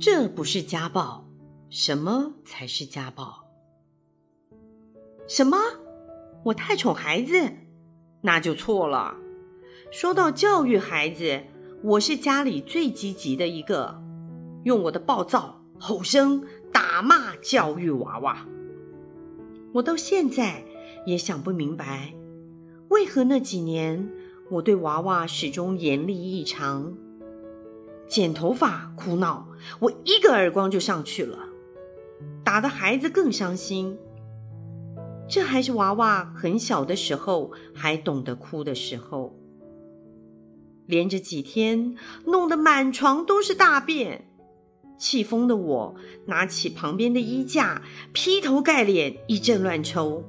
这不是家暴，什么才是家暴？什么？我太宠孩子？那就错了。说到教育孩子，我是家里最积极的一个，用我的暴躁、吼声、打骂教育娃娃。我到现在也想不明白，为何那几年我对娃娃始终严厉异常。剪头发哭闹，我一个耳光就上去了，打的孩子更伤心。这还是娃娃很小的时候，还懂得哭的时候。连着几天，弄得满床都是大便。气疯的我，拿起旁边的衣架，劈头盖脸一阵乱抽。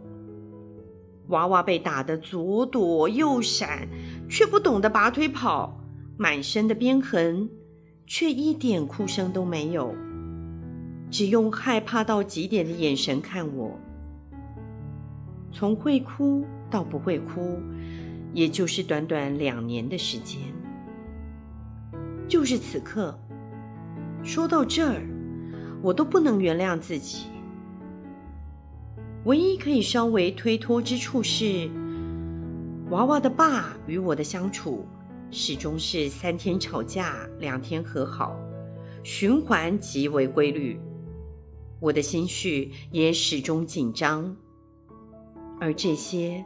娃娃被打得左躲右闪，却不懂得拔腿跑，满身的鞭痕，却一点哭声都没有，只用害怕到极点的眼神看我。从会哭到不会哭，也就是短短两年的时间。就是此刻，说到这儿，我都不能原谅自己。唯一可以稍微推脱之处是，娃娃的爸与我的相处，始终是三天吵架，两天和好，循环极为规律。我的心绪也始终紧张。而这些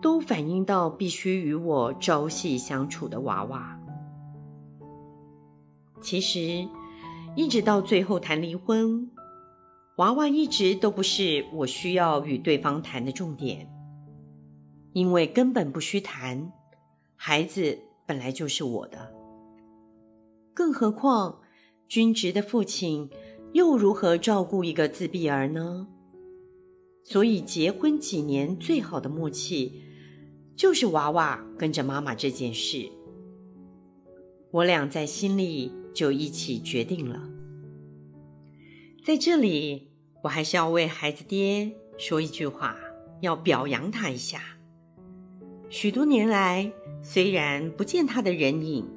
都反映到必须与我朝夕相处的娃娃。其实，一直到最后谈离婚，娃娃一直都不是我需要与对方谈的重点，因为根本不需谈，孩子本来就是我的。更何况，均职的父亲又如何照顾一个自闭儿呢？所以结婚几年最好的默契，就是娃娃跟着妈妈这件事。我俩在心里就一起决定了。在这里，我还是要为孩子爹说一句话，要表扬他一下。许多年来，虽然不见他的人影，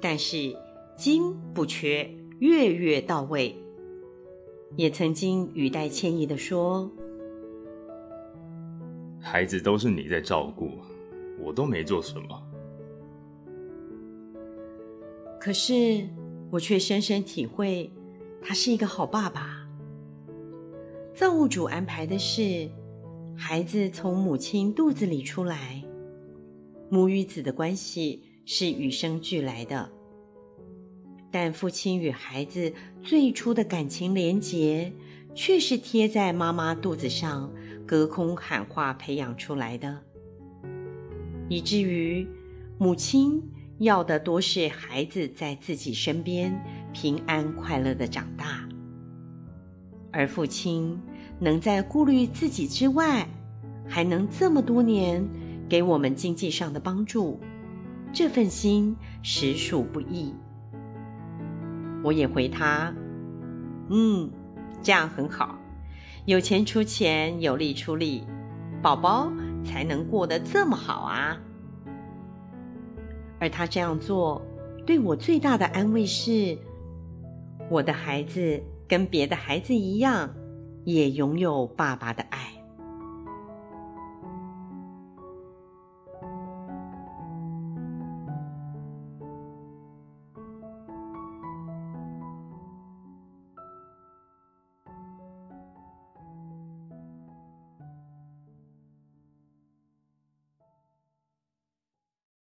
但是金不缺，月月到位。也曾经语带歉意的说。孩子都是你在照顾，我都没做什么。可是我却深深体会，他是一个好爸爸。造物主安排的是，孩子从母亲肚子里出来，母与子的关系是与生俱来的。但父亲与孩子最初的感情连结，却是贴在妈妈肚子上。隔空喊话培养出来的，以至于母亲要的多是孩子在自己身边平安快乐的长大，而父亲能在顾虑自己之外，还能这么多年给我们经济上的帮助，这份心实属不易。我也回他，嗯，这样很好。有钱出钱，有力出力，宝宝才能过得这么好啊！而他这样做，对我最大的安慰是，我的孩子跟别的孩子一样，也拥有爸爸的爱。